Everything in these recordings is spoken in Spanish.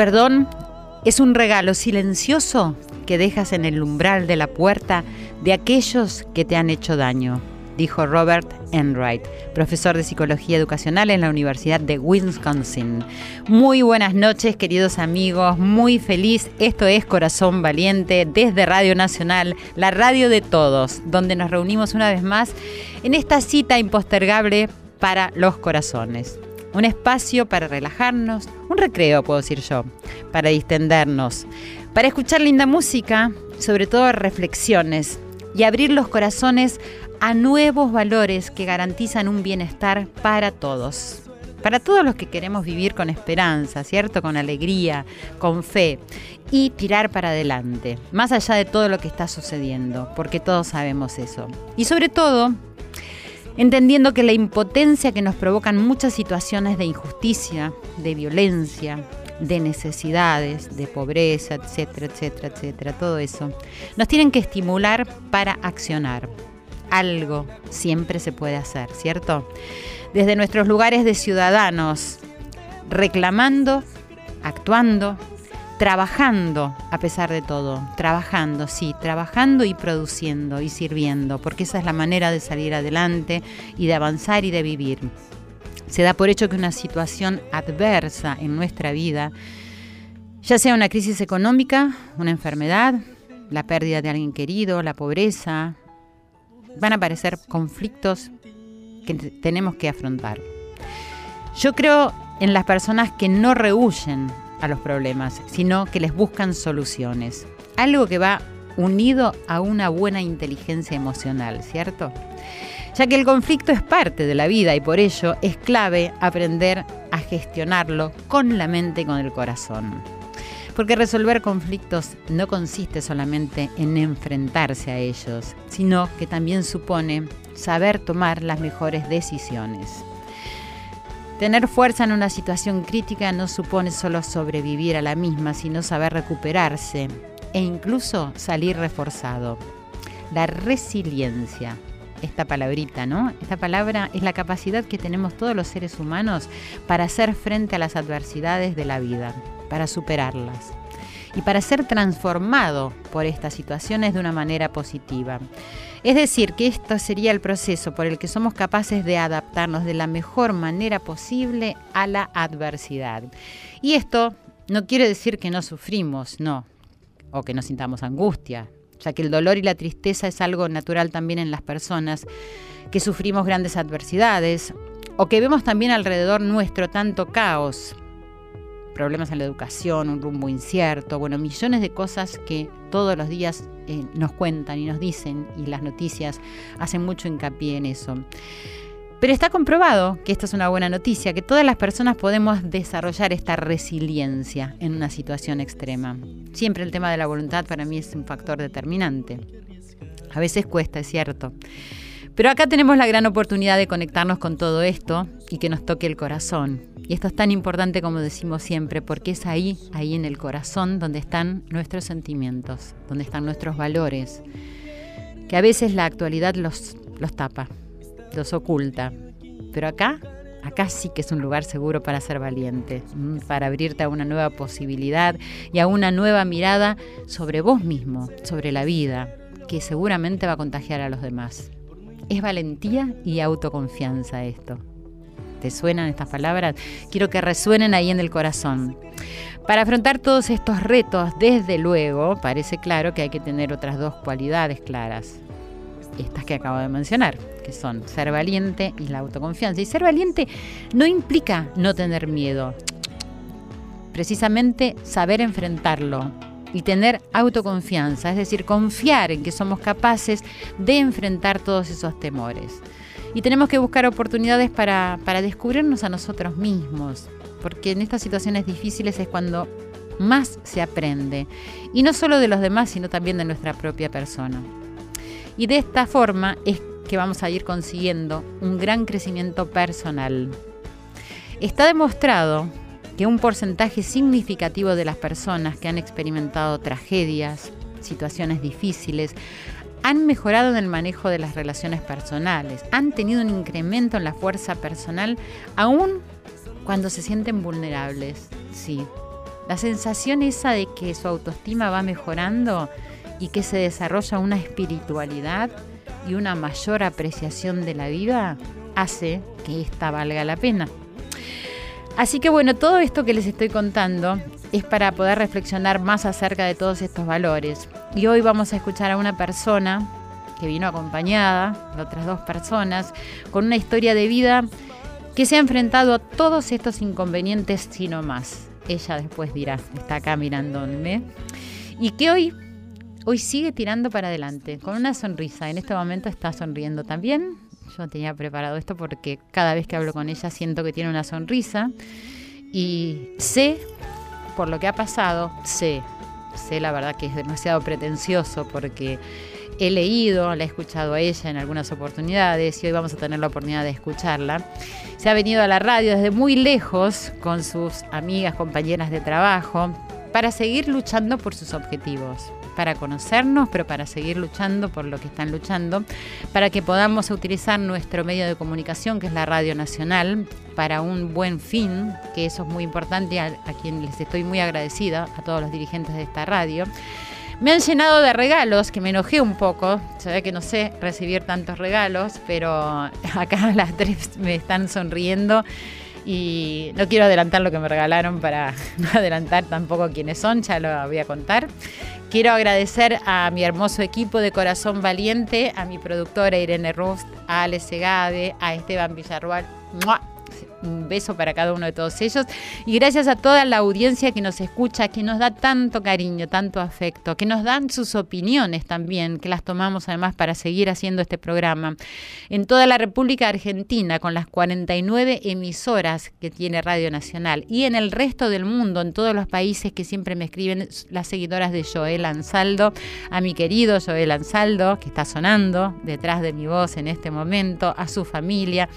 perdón es un regalo silencioso que dejas en el umbral de la puerta de aquellos que te han hecho daño, dijo Robert Enright, profesor de psicología educacional en la Universidad de Wisconsin. Muy buenas noches, queridos amigos, muy feliz. Esto es Corazón Valiente desde Radio Nacional, la radio de todos, donde nos reunimos una vez más en esta cita impostergable para los corazones un espacio para relajarnos, un recreo, puedo decir yo, para distendernos, para escuchar linda música, sobre todo reflexiones y abrir los corazones a nuevos valores que garantizan un bienestar para todos. Para todos los que queremos vivir con esperanza, ¿cierto? Con alegría, con fe y tirar para adelante, más allá de todo lo que está sucediendo, porque todos sabemos eso. Y sobre todo, entendiendo que la impotencia que nos provocan muchas situaciones de injusticia, de violencia, de necesidades, de pobreza, etcétera, etcétera, etcétera, todo eso, nos tienen que estimular para accionar. Algo siempre se puede hacer, ¿cierto? Desde nuestros lugares de ciudadanos, reclamando, actuando, trabajando a pesar de todo, trabajando, sí, trabajando y produciendo y sirviendo, porque esa es la manera de salir adelante y de avanzar y de vivir. Se da por hecho que una situación adversa en nuestra vida, ya sea una crisis económica, una enfermedad, la pérdida de alguien querido, la pobreza, van a aparecer conflictos que tenemos que afrontar. Yo creo en las personas que no rehuyen a los problemas, sino que les buscan soluciones. Algo que va unido a una buena inteligencia emocional, ¿cierto? Ya que el conflicto es parte de la vida y por ello es clave aprender a gestionarlo con la mente y con el corazón. Porque resolver conflictos no consiste solamente en enfrentarse a ellos, sino que también supone saber tomar las mejores decisiones. Tener fuerza en una situación crítica no supone solo sobrevivir a la misma, sino saber recuperarse e incluso salir reforzado. La resiliencia, esta palabrita, ¿no? Esta palabra es la capacidad que tenemos todos los seres humanos para hacer frente a las adversidades de la vida, para superarlas y para ser transformado por estas situaciones de una manera positiva. Es decir, que esto sería el proceso por el que somos capaces de adaptarnos de la mejor manera posible a la adversidad. Y esto no quiere decir que no sufrimos, no, o que no sintamos angustia, ya que el dolor y la tristeza es algo natural también en las personas que sufrimos grandes adversidades o que vemos también alrededor nuestro tanto caos, problemas en la educación, un rumbo incierto, bueno, millones de cosas que todos los días eh, nos cuentan y nos dicen y las noticias hacen mucho hincapié en eso. Pero está comprobado que esta es una buena noticia, que todas las personas podemos desarrollar esta resiliencia en una situación extrema. Siempre el tema de la voluntad para mí es un factor determinante. A veces cuesta, es cierto. Pero acá tenemos la gran oportunidad de conectarnos con todo esto y que nos toque el corazón. Y esto es tan importante como decimos siempre, porque es ahí, ahí en el corazón, donde están nuestros sentimientos, donde están nuestros valores, que a veces la actualidad los, los tapa, los oculta. Pero acá, acá sí que es un lugar seguro para ser valiente, para abrirte a una nueva posibilidad y a una nueva mirada sobre vos mismo, sobre la vida, que seguramente va a contagiar a los demás. Es valentía y autoconfianza esto. ¿Te suenan estas palabras? Quiero que resuenen ahí en el corazón. Para afrontar todos estos retos, desde luego, parece claro que hay que tener otras dos cualidades claras. Estas que acabo de mencionar, que son ser valiente y la autoconfianza. Y ser valiente no implica no tener miedo. precisamente saber enfrentarlo y tener autoconfianza, es decir, confiar en que somos capaces de enfrentar todos esos temores. Y tenemos que buscar oportunidades para, para descubrirnos a nosotros mismos, porque en estas situaciones difíciles es cuando más se aprende, y no solo de los demás, sino también de nuestra propia persona. Y de esta forma es que vamos a ir consiguiendo un gran crecimiento personal. Está demostrado que un porcentaje significativo de las personas que han experimentado tragedias, situaciones difíciles, han mejorado en el manejo de las relaciones personales, han tenido un incremento en la fuerza personal, aún cuando se sienten vulnerables. Sí, la sensación esa de que su autoestima va mejorando y que se desarrolla una espiritualidad y una mayor apreciación de la vida hace que esta valga la pena. Así que bueno, todo esto que les estoy contando es para poder reflexionar más acerca de todos estos valores. Y hoy vamos a escuchar a una persona que vino acompañada de otras dos personas con una historia de vida que se ha enfrentado a todos estos inconvenientes sino más. Ella después dirá, está acá mirándome. Y que hoy, hoy sigue tirando para adelante, con una sonrisa. En este momento está sonriendo también. Yo tenía preparado esto porque cada vez que hablo con ella siento que tiene una sonrisa. Y sé, por lo que ha pasado, sé, sé la verdad que es demasiado pretencioso porque he leído, la he escuchado a ella en algunas oportunidades y hoy vamos a tener la oportunidad de escucharla. Se ha venido a la radio desde muy lejos con sus amigas, compañeras de trabajo, para seguir luchando por sus objetivos para conocernos, pero para seguir luchando por lo que están luchando, para que podamos utilizar nuestro medio de comunicación, que es la Radio Nacional, para un buen fin, que eso es muy importante, a, quien les estoy muy agradecida, a todos los dirigentes de esta radio. Me han llenado de regalos, que me enojé un poco. Se ve que no sé recibir tantos regalos, pero acá las tres me están sonriendo. Y no quiero adelantar lo que me regalaron para no adelantar tampoco quiénes son, ya lo voy a contar. Quiero agradecer a mi hermoso equipo de Corazón Valiente, a mi productora Irene Rust, a Ale Segade, a Esteban Villarrual un beso para cada uno de todos ellos. Y gracias a toda la audiencia que nos escucha, que nos da tanto cariño, tanto afecto, que nos dan sus opiniones también, que las tomamos además para seguir haciendo este programa. En toda la República Argentina, con las 49 emisoras que tiene Radio Nacional. Y en el resto del mundo, en todos los países que siempre me escriben las seguidoras de Joel Ansaldo, a mi querido Joel Ansaldo, que está sonando detrás de mi voz en este momento, a su familia.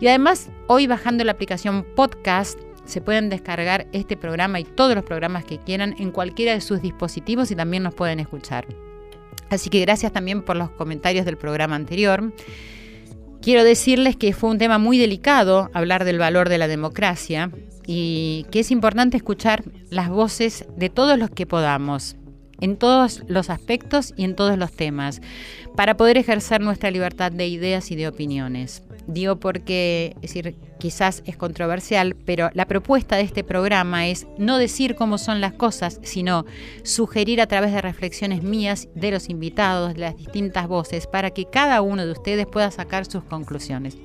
Y además, hoy bajando la aplicación podcast, se pueden descargar este programa y todos los programas que quieran en cualquiera de sus dispositivos y también nos pueden escuchar. Así que gracias también por los comentarios del programa anterior. Quiero decirles que fue un tema muy delicado hablar del valor de la democracia y que es importante escuchar las voces de todos los que podamos, en todos los aspectos y en todos los temas, para poder ejercer nuestra libertad de ideas y de opiniones. Digo porque, es quizás es controversial, pero la propuesta de este programa es no decir cómo son las cosas, sino sugerir a través de reflexiones mías, de los invitados, de las distintas voces, para que cada uno de ustedes pueda sacar sus conclusiones.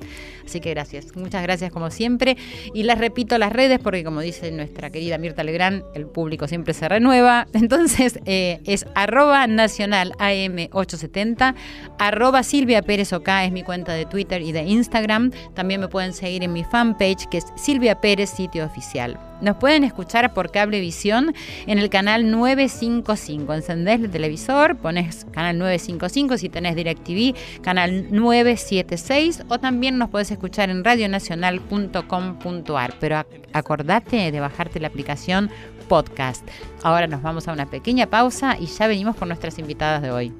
Así que gracias, muchas gracias como siempre. Y les repito las redes, porque como dice nuestra querida Mirta Legrand, el público siempre se renueva. Entonces eh, es arroba nacional AM870, arroba Silvia OK es mi cuenta de Twitter y de Instagram. También me pueden seguir en mi fanpage que es Silvia Pérez Sitio Oficial. Nos pueden escuchar por Cablevisión en el canal 955. Encendés el televisor, pones canal 955 si tenés DirecTV, canal 976 o también nos puedes escuchar en radionacional.com.ar. Pero acordate de bajarte la aplicación podcast. Ahora nos vamos a una pequeña pausa y ya venimos con nuestras invitadas de hoy.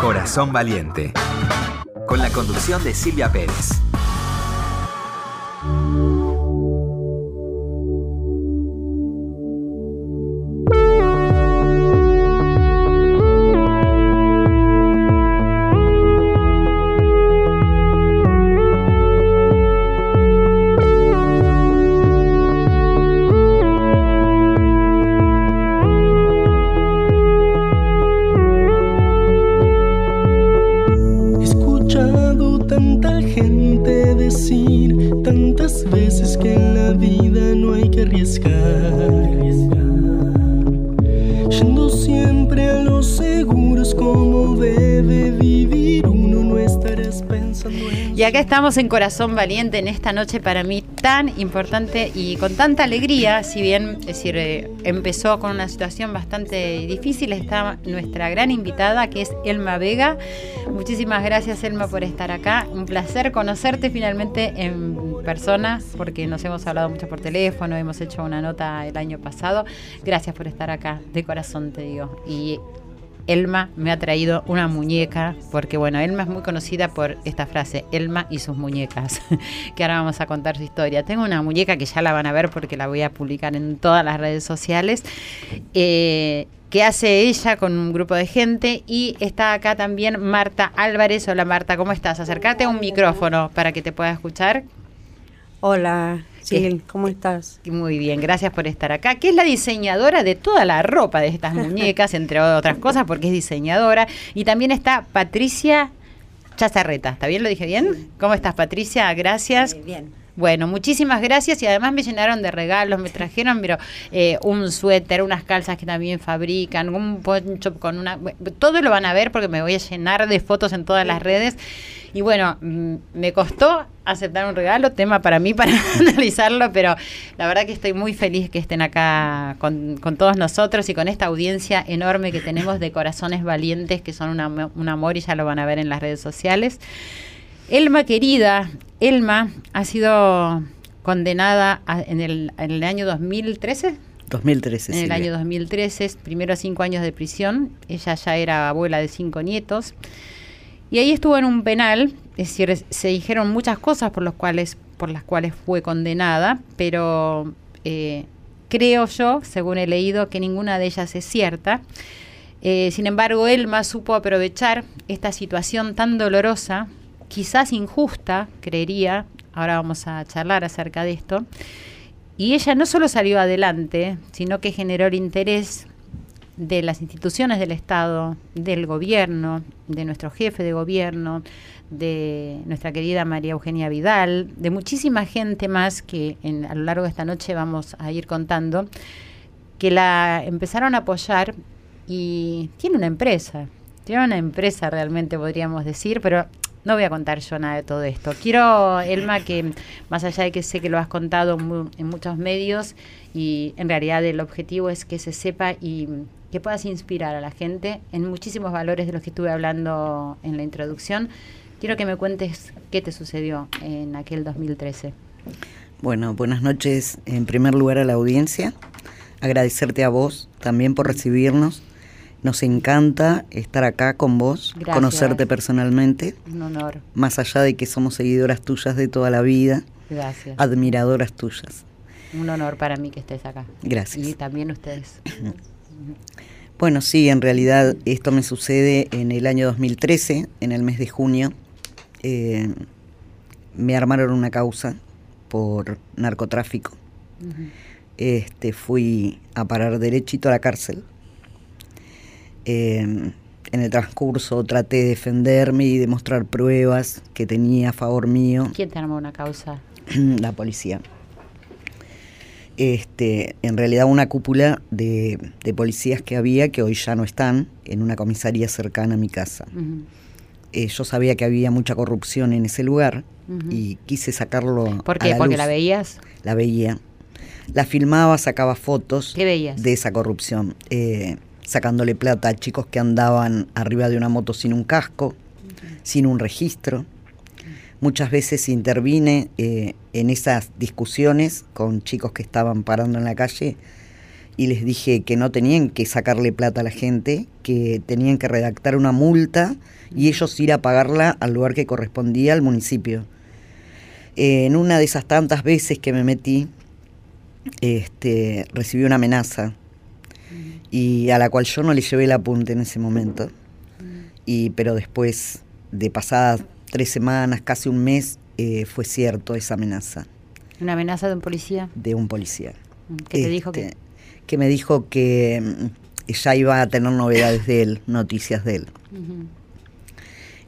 Corazón Valiente. Con la conducción de Silvia Pérez. He acá estamos en Corazón Valiente en esta noche para mí tan importante y con tanta alegría, si bien es decir, eh, empezó con una situación bastante difícil, está nuestra gran invitada que es Elma Vega. Muchísimas gracias Elma por estar acá. Un placer conocerte finalmente en persona porque nos hemos hablado mucho por teléfono, hemos hecho una nota el año pasado. Gracias por estar acá, de corazón te digo. Y Elma me ha traído una muñeca, porque bueno, Elma es muy conocida por esta frase, Elma y sus muñecas, que ahora vamos a contar su historia. Tengo una muñeca que ya la van a ver porque la voy a publicar en todas las redes sociales, eh, que hace ella con un grupo de gente y está acá también Marta Álvarez. Hola Marta, ¿cómo estás? Acércate a un micrófono para que te pueda escuchar. Hola, Sil, ¿cómo estás? Muy bien, gracias por estar acá. Que es la diseñadora de toda la ropa de estas muñecas, entre otras cosas, porque es diseñadora. Y también está Patricia Chazarreta. ¿Está bien? ¿Lo dije bien? ¿Cómo estás, Patricia? Gracias. bien. Bueno, muchísimas gracias y además me llenaron de regalos, me trajeron pero, eh, un suéter, unas calzas que también fabrican, un poncho con una... Todo lo van a ver porque me voy a llenar de fotos en todas las redes. Y bueno, mm, me costó aceptar un regalo, tema para mí para analizarlo, pero la verdad que estoy muy feliz que estén acá con, con todos nosotros y con esta audiencia enorme que tenemos de corazones valientes que son una- un amor y ya lo van a ver en las redes sociales. Elma querida, Elma ha sido condenada a- en, el, en el año 2013. 2013, En el Silvia. año 2013, primero cinco años de prisión. Ella ya era abuela de cinco nietos. Y ahí estuvo en un penal, es decir, se dijeron muchas cosas por, los cuales, por las cuales fue condenada, pero eh, creo yo, según he leído, que ninguna de ellas es cierta. Eh, sin embargo, Elma supo aprovechar esta situación tan dolorosa, quizás injusta, creería, ahora vamos a charlar acerca de esto, y ella no solo salió adelante, sino que generó el interés de las instituciones del Estado, del gobierno, de nuestro jefe de gobierno, de nuestra querida María Eugenia Vidal, de muchísima gente más que en- a lo largo de esta noche vamos a ir contando, que la empezaron a apoyar y tiene una empresa, tiene una empresa realmente podríamos decir, pero no voy a contar yo nada de todo esto. Quiero, Elma, que más allá de que sé que lo has contado mu- en muchos medios y en realidad el objetivo es que se sepa y que puedas inspirar a la gente en muchísimos valores de los que estuve hablando en la introducción. Quiero que me cuentes qué te sucedió en aquel 2013. Bueno, buenas noches en primer lugar a la audiencia. Agradecerte a vos también por recibirnos. Nos encanta estar acá con vos, Gracias. conocerte personalmente, Un honor. más allá de que somos seguidoras tuyas de toda la vida, Gracias. admiradoras tuyas. Un honor para mí que estés acá. Gracias. Y también ustedes. Bueno, sí, en realidad esto me sucede en el año 2013, en el mes de junio. Eh, me armaron una causa por narcotráfico. Este, fui a parar derechito a la cárcel. Eh, en el transcurso traté de defenderme y demostrar pruebas que tenía a favor mío ¿Quién te armó una causa? la policía. Este, en realidad una cúpula de, de policías que había que hoy ya no están en una comisaría cercana a mi casa. Eh, yo sabía que había mucha corrupción en ese lugar y quise sacarlo ¿Por a qué? la ¿Porque luz. la veías? La veía. La filmaba, sacaba fotos ¿Qué veías? de esa corrupción. eh, sacándole plata a chicos que andaban arriba de una moto sin un casco, sin un registro. Muchas veces intervine eh, en esas discusiones con chicos que estaban parando en la calle y les dije que no tenían que sacarle plata a la gente, que tenían que redactar una multa y ellos ir a pagarla al lugar que correspondía al municipio. Eh, en una de esas tantas veces que me metí, este, recibí una amenaza y a la cual yo no le llevé el apunte en ese momento. Y, pero después de pasadas tres semanas, casi un mes, eh, fue cierto esa amenaza ¿Una amenaza de un policía? de un policía. ¿Qué te dijo que Este, que me dijo que mm, ya iba a tener novedades de él, noticias de él.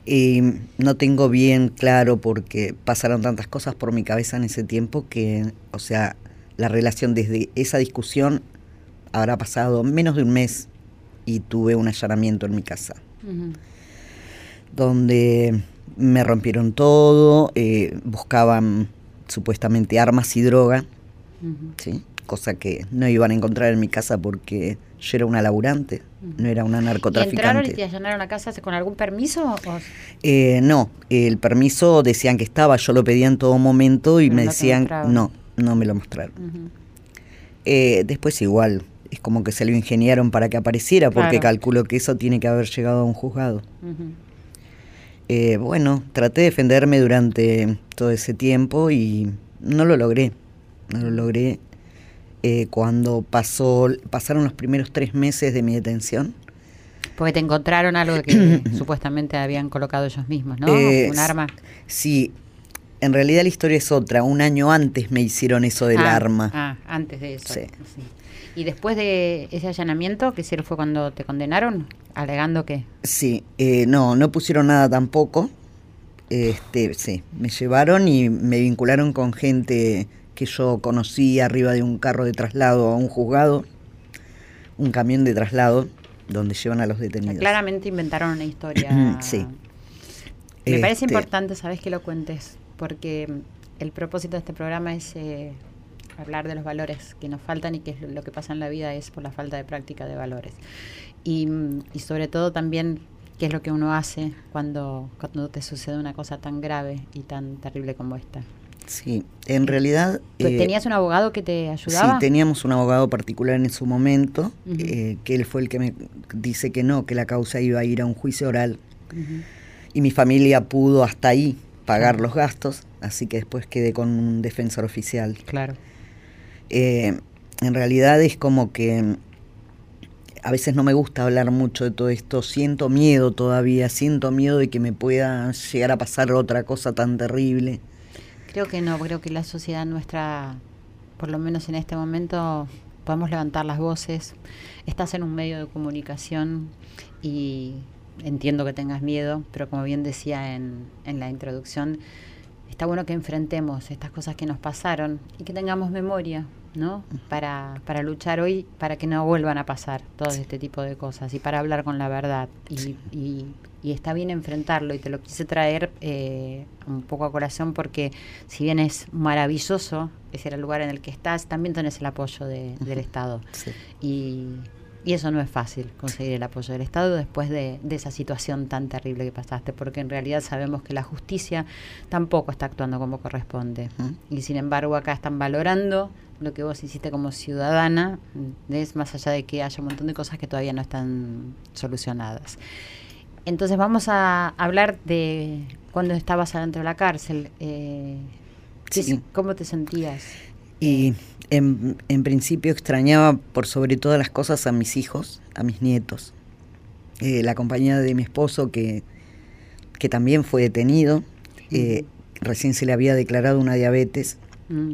Y no tengo bien claro porque pasaron tantas cosas por mi cabeza en ese tiempo que, o sea, la relación desde esa discusión habrá pasado menos de un mes y tuve un allanamiento en mi casa, donde me rompieron todo, eh, buscaban supuestamente armas y droga, ¿sí? cosa que no iban a encontrar en mi casa porque yo era una laburante, no era una narcotraficante. ¿Y entraron y te allanaron la casa con algún permiso? Eh, no, el permiso decían que estaba, yo lo pedía en todo momento y me decían, no, no me lo mostraron. Eh, después igual, es como que se lo ingeniaron para que apareciera, porque calculo que eso tiene que haber llegado a un juzgado. Eh, bueno, traté de defenderme durante todo ese tiempo y no lo logré. No lo logré eh, cuando pasó, pasaron los primeros tres meses de mi detención. Porque te encontraron algo que supuestamente habían colocado ellos mismos, ¿no? Un arma. Sí, en realidad la historia es otra. Un año antes me hicieron eso del ah, arma. Ah, antes de eso. Sí. ¿Y después de ese allanamiento, que fue cuando te condenaron? Alegando que... Sí, eh, no, no pusieron nada tampoco. Este, sí, me llevaron y me vincularon con gente que yo conocí arriba de un carro de traslado a un juzgado, un camión de traslado donde llevan a los detenidos. Claramente inventaron una historia. sí. Me parece este importante, sabes, que lo cuentes, porque el propósito de este programa es eh, hablar de los valores que nos faltan y que lo que pasa en la vida es por la falta de práctica de valores. Y, sobre todo también qué es lo que uno hace cuando, cuando te sucede una cosa tan grave y tan terrible como esta. Sí, en realidad... Eh, ¿Tenías un abogado que te ayudaba? Sí, teníamos un abogado particular en su momento, eh, que él fue el que me dice que no, que la causa iba a ir a un juicio oral. Y mi familia pudo hasta ahí pagar los gastos, así que después quedé con un defensor oficial. Claro. Eh, en realidad es como que a veces no me gusta hablar mucho de todo esto, siento miedo todavía, siento miedo de que me pueda llegar a pasar otra cosa tan terrible. Creo que no, creo que la sociedad nuestra, por lo menos en este momento, podemos levantar las voces. Estás en un medio de comunicación y entiendo que tengas miedo, pero como bien decía en, en la introducción, está bueno que enfrentemos estas cosas que nos pasaron y que tengamos memoria, ¿no? Para, para luchar hoy, para que no vuelvan a pasar todo este tipo de cosas y para hablar con la verdad. Y, y, está bien enfrentarlo y te lo quise traer eh, un poco a corazón porque si bien es maravilloso ese era el lugar en el que estás, también tenés el apoyo del Estado. Y y eso no es fácil, conseguir el apoyo del Estado después de, esa situación tan terrible que pasaste, porque en realidad sabemos que la justicia tampoco está actuando como corresponde. Y sin embargo acá están valorando lo que vos hiciste como ciudadana, es más allá de que haya un montón de cosas que todavía no están solucionadas. Entonces vamos a hablar de cuando estabas adentro de la cárcel. Eh, ¿Cómo te sentías? Y en, en, principio extrañaba por sobre todas las cosas a mis hijos, a mis nietos. Eh, la compañía de mi esposo que, que también fue detenido, eh, recién se le había declarado una diabetes, mm.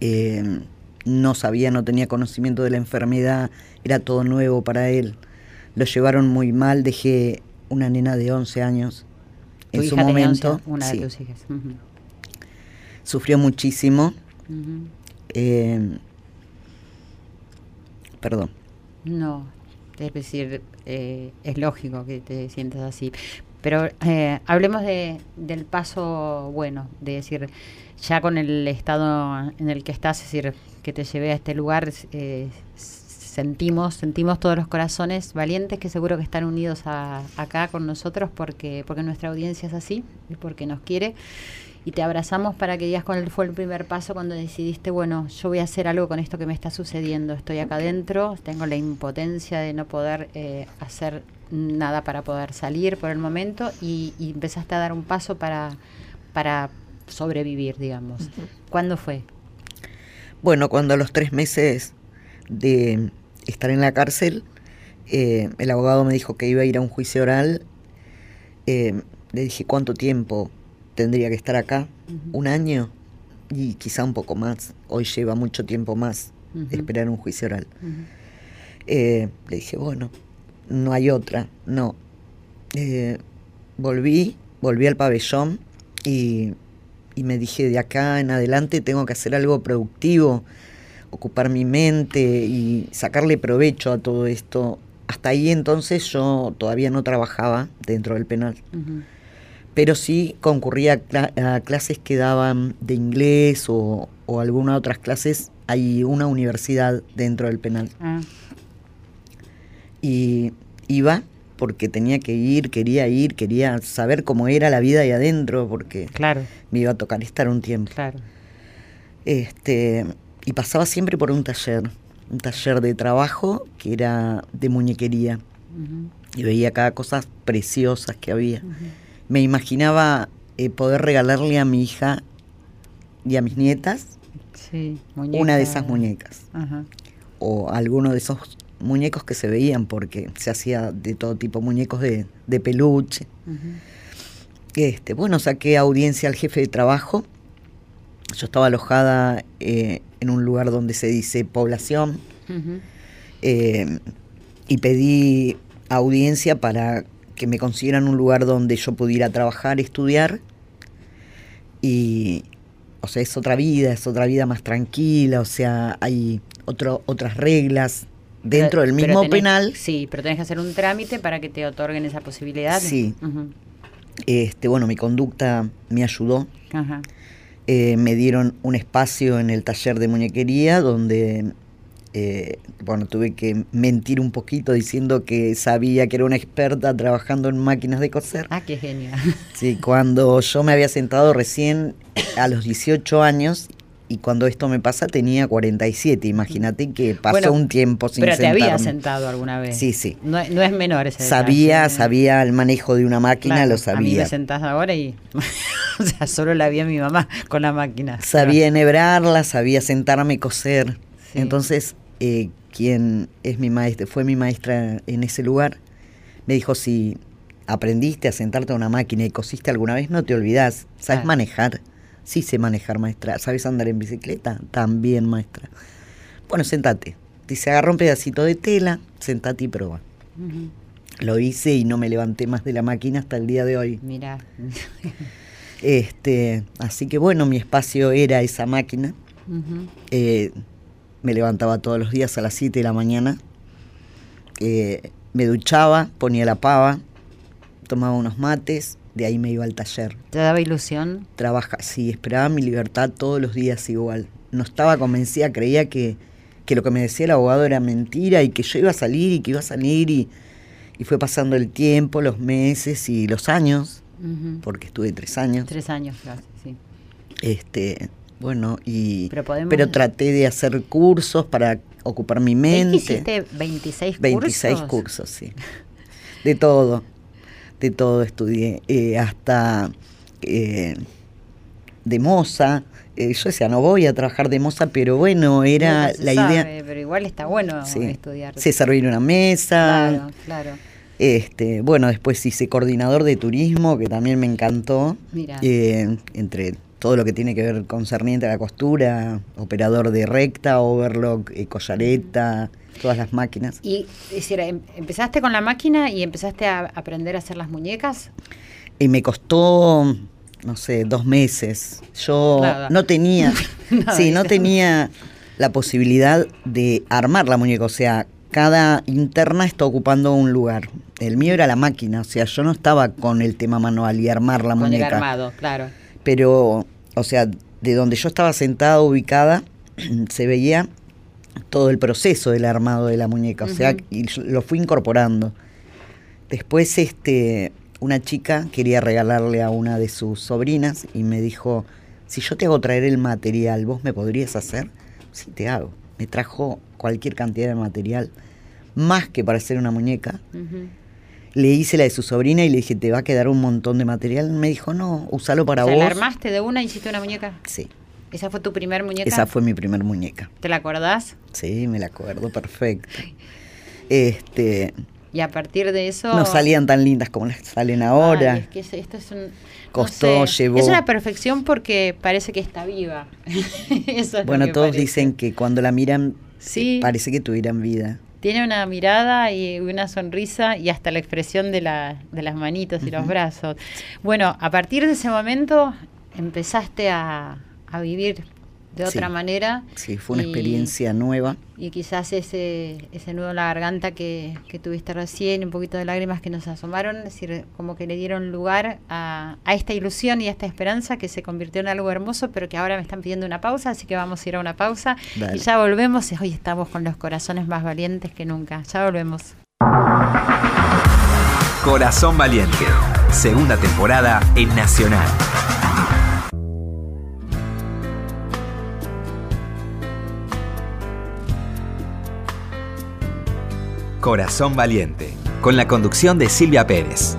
eh, no sabía, no tenía conocimiento de la enfermedad, era todo nuevo para él. Lo llevaron muy mal, dejé una nena de 11 años en su momento. una de tus hijas. Sufrió muchísimo. Eh, perdón. No, es decir, eh, es lógico que te sientas así. Pero eh, hablemos de, del paso bueno, de decir, ya con el estado en el que estás, es decir, que te llevé a este lugar, eh, sentimos, sentimos todos los corazones valientes que seguro que están unidos acá con nosotros porque, porque nuestra audiencia es así y porque nos quiere y te abrazamos para que digas cuál fue el primer paso cuando decidiste, bueno, yo voy a hacer algo con esto que me está sucediendo. Estoy acá adentro, tengo la impotencia de no poder eh, hacer nada para poder salir por el momento y, empezaste a dar un paso para, para sobrevivir, digamos. ¿Cuándo fue? Bueno, cuando a los tres meses de estar en la cárcel, eh, el abogado me dijo que iba a ir a un juicio oral. Eh, le dije, ¿cuánto tiempo? Tendría que estar acá un año y quizá un poco más. Hoy lleva mucho tiempo más esperar un juicio oral. Eh, le dije, bueno, no hay otra, no. Eh, volví, volví al pabellón y, y, me dije, de acá en adelante tengo que hacer algo productivo, ocupar mi mente y sacarle provecho a todo esto. Hasta ahí entonces yo todavía no trabajaba dentro del penal. Pero sí concurría a, cla- a clases que daban de inglés o, o algunas otras clases. Hay una universidad dentro del penal Ah, y iba porque tenía que ir, quería ir, quería saber cómo era la vida ahí adentro porque claro, me iba a tocar estar un tiempo. claro. Este, y pasaba siempre por un taller, un taller de trabajo que era de muñequería. Y veía cada cosa preciosas que había. Me imaginaba eh, poder regalarle a mi hija y a mis nietas Sí, una de esas muñeca. muñecas. Ajá. O alguno de esos muñecos que se veían, porque se hacía de todo tipo, muñecos de, de peluche. Este, bueno, saqué audiencia al jefe de trabajo. Yo estaba alojada eh, en un lugar donde se dice población eh, y pedí audiencia para que me consiguieran un lugar donde yo pudiera trabajar, estudiar. Y, o sea, es otra vida, es otra vida más tranquila, o sea, hay otro, otras reglas dentro Pero- del mismo tenés- penal. Sí, pero tenés que hacer un trámite para que te otorguen esa posibilidad. Sí. Este, bueno, mi conducta me ayudó. Ajá. Eh, me dieron un espacio en el taller de muñequería donde, eh, bueno, tuve que mentir un poquito diciendo que sabía que era una experta trabajando en máquinas de coser. Ah, qué genio. Sí, cuando yo me había sentado recién a los 18 años y cuando esto me pasa tenía 47. Imagínate que pasó Bueno, un tiempo sin Pero te había sentado alguna vez. Sí, sí. No, no es menor ese Sabía, detalle. sabía el manejo de una máquina, Claro, lo A mí sabía. me sentás ahora y. o sea, solo la vi a mi mamá con la máquina. Sabía enhebrarla, sabía sentarme y coser. Sí. Entonces, eh, quien es mi maestra, fue mi maestra en ese lugar, me dijo, si aprendiste a sentarte a una máquina y cosiste alguna vez, no te olvidas. ¿Sabes manejar? Sí sé manejar, maestra. ¿Sabes andar en bicicleta? También, maestra. Bueno, sentate. Dice, agarra un pedacito de tela, sentate y prueba. Lo hice y no me levanté más de la máquina hasta el día de hoy. Mira. Este, así que bueno, mi espacio era esa máquina. Eh, me levantaba todos los días a las 7 de la mañana. Eh, me duchaba, ponía la pava, tomaba unos mates, de ahí me iba al taller. ¿Te daba ilusión? Trabaja, sí, esperaba mi libertad todos los días igual. No estaba convencida, creía que, que lo que me decía el abogado era mentira y que yo iba a salir y que iba a salir y, y fue pasando el tiempo, los meses y los años, porque estuve tres años. Tres años casi, sí. Este, bueno, y Pero podemos- traté de hacer cursos para ocupar mi ¿Es que mente. hiciste 26 26 cursos? cursos, sí. De todo, de todo estudié, eh, hasta eh, de moza. Eh, yo decía, no voy a trabajar de moza, pero bueno, era se la sabe, idea. Pero igual está bueno Sí. estudiar. Sé servir una mesa. Claro, claro. Este, bueno, después hice coordinador de turismo, que también me encantó. Mira. Eh, entre todo lo que tiene que ver concerniente a la costura, operador de recta, overlock, eh, collareta, todas las máquinas. Y es decir, em- empezaste con la máquina y empezaste a aprender a hacer las muñecas. Y me costó, no sé, dos meses. Yo Nada. no tenía, Nada, sí, no tenía la posibilidad de armar la muñeca. O sea, cada interna está ocupando un lugar. El mío era la máquina, o sea, yo no estaba con el tema manual y armar la con el muñeca. armado, claro. Pero, o sea, de donde yo estaba sentada, ubicada, se veía todo el proceso del armado de la muñeca, o sea, y lo fui incorporando. Después, este, una chica quería regalarle a una de sus sobrinas y me dijo, si yo te hago traer el material, ¿vos me podrías hacer? Sí, te hago. Me trajo cualquier cantidad de material, más que para hacer una muñeca. Le hice la de su sobrina y le dije, te va a quedar un montón de material. Me dijo, no, usalo para o sea, vos. ¿la armaste de una y hiciste una muñeca? Sí, ¿Esa fue tu primer muñeca? esa fue mi primer muñeca. ¿Te la acordás? Sí, me la acuerdo perfecto. Este, Y a partir de eso... no salían tan lindas como las salen ahora. Ay, es que es- esto es un... no Costó, sé, llevó- Es una perfección porque parece que está viva. Eso es bueno, todos parece. dicen que cuando la miran Sí. parece que tuvieran vida. Tiene una mirada y una sonrisa y hasta la expresión de, la, de las manitos y los brazos. Bueno, a partir de ese momento empezaste a, a vivir de otra Sí. manera. Sí, fue una y- experiencia nueva. Y quizás ese, ese nudo en la garganta que, que tuviste recién, un poquito de lágrimas que nos asomaron, es decir, como que le dieron lugar a, a esta ilusión y a esta esperanza que se convirtió en algo hermoso, pero que ahora me están pidiendo una pausa, así que vamos a ir a una pausa. Dale. Y ya volvemos, y hoy estamos con los corazones más valientes que nunca. Ya volvemos. Corazón Valiente, segunda temporada en Nacional. Corazón Valiente, con la conducción de Silvia Pérez.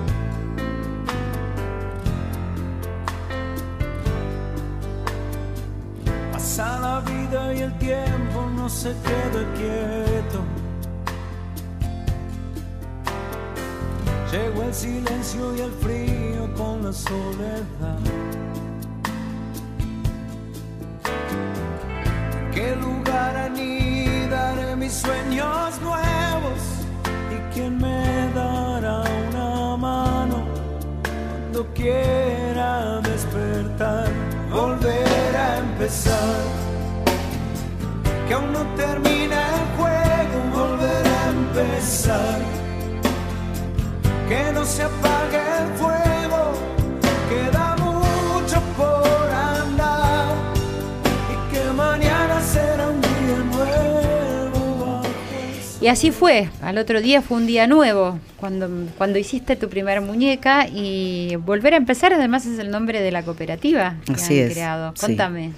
Fue, al otro día fue un día nuevo, cuando, cuando hiciste tu primer muñeca y volver a empezar, además es el nombre de la cooperativa que Así han es, creado. sí. Contame.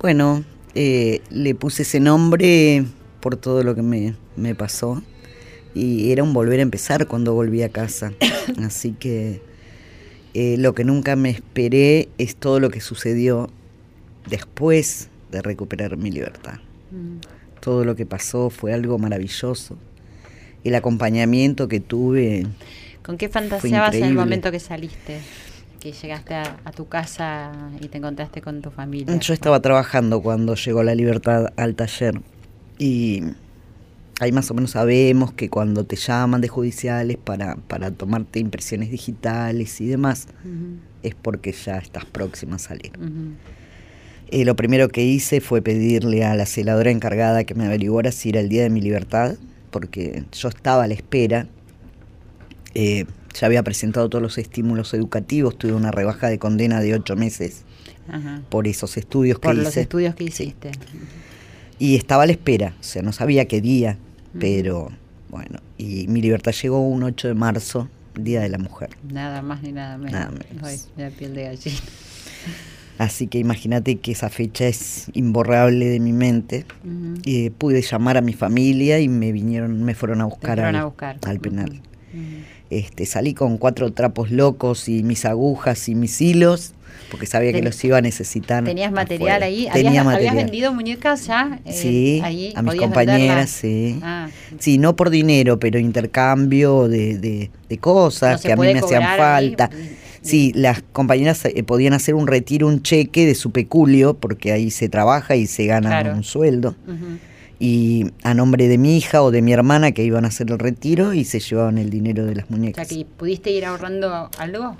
Bueno, eh, le puse ese nombre por todo lo que me, me pasó. Y era un volver a empezar cuando volví a casa. Así que eh, lo que nunca me esperé es todo lo que sucedió después de recuperar mi libertad. Mm. Todo lo que pasó fue algo maravilloso. El acompañamiento que tuve, ¿Con qué fantaseabas en el momento que saliste? Que llegaste a, a tu casa y te encontraste con tu familia. Yo estaba trabajando cuando llegó la libertad al taller y ahí más o menos sabemos que cuando te llaman de judiciales para, para tomarte impresiones digitales y demás, es porque ya estás próxima a salir. ujú. Eh, lo primero que hice fue pedirle a la celadora encargada que me averiguara si era el día de mi libertad, porque yo estaba a la espera. Eh, ya había presentado todos los estímulos educativos, tuve una rebaja de condena de ocho meses Ajá. por esos estudios que Por los hice. estudios que hiciste. Y estaba a la espera, o sea, no sabía qué día, pero bueno, y mi libertad llegó un 8 de marzo, Día de la Mujer. Nada más ni nada menos. Nada menos. Ay, me da piel de gallina. Así que imagínate que esa fecha es imborrable de mi mente. Y pude llamar a mi familia y me vinieron, me fueron a buscar, fueron al, a buscar. al Ujú, penal. ujú. Este, salí con cuatro trapos locos y mis agujas y mis hilos, porque sabía que los iba a necesitar. ¿Tenías material afuera. ahí? Tenía ¿Habías, material. habías vendido muñecas ya? eh, Sí, ahí? a mis ¿Podías compañeras, sí. Ah, Sí, no por dinero, pero intercambio de, de- de cosas No que a mí me hacían cobrar ahí, Sí, las compañeras eh, podían hacer un retiro, un cheque de su peculio, porque ahí se trabaja y se gana Claro. un sueldo. Y a nombre de mi hija o de mi hermana que iban a hacer el retiro y se llevaban el dinero de las O sea, muñecas. que pudiste ir ahorrando algo.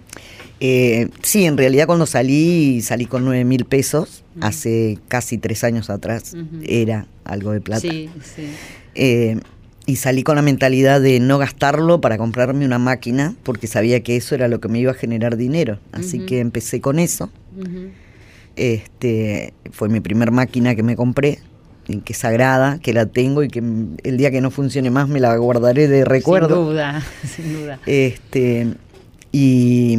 Eh, sí, en realidad cuando salí, salí con nueve mil pesos, hace casi tres años atrás, era algo de plata. Sí, sí. Eh, y salí con la mentalidad de no gastarlo para comprarme una máquina, porque sabía que eso era lo que me iba a generar dinero. Así que empecé con eso. Este, fue mi primer máquina que me compré, y que es sagrada, que la tengo y que el día que no funcione más me la guardaré de recuerdo. Sin duda, sin duda. Este, y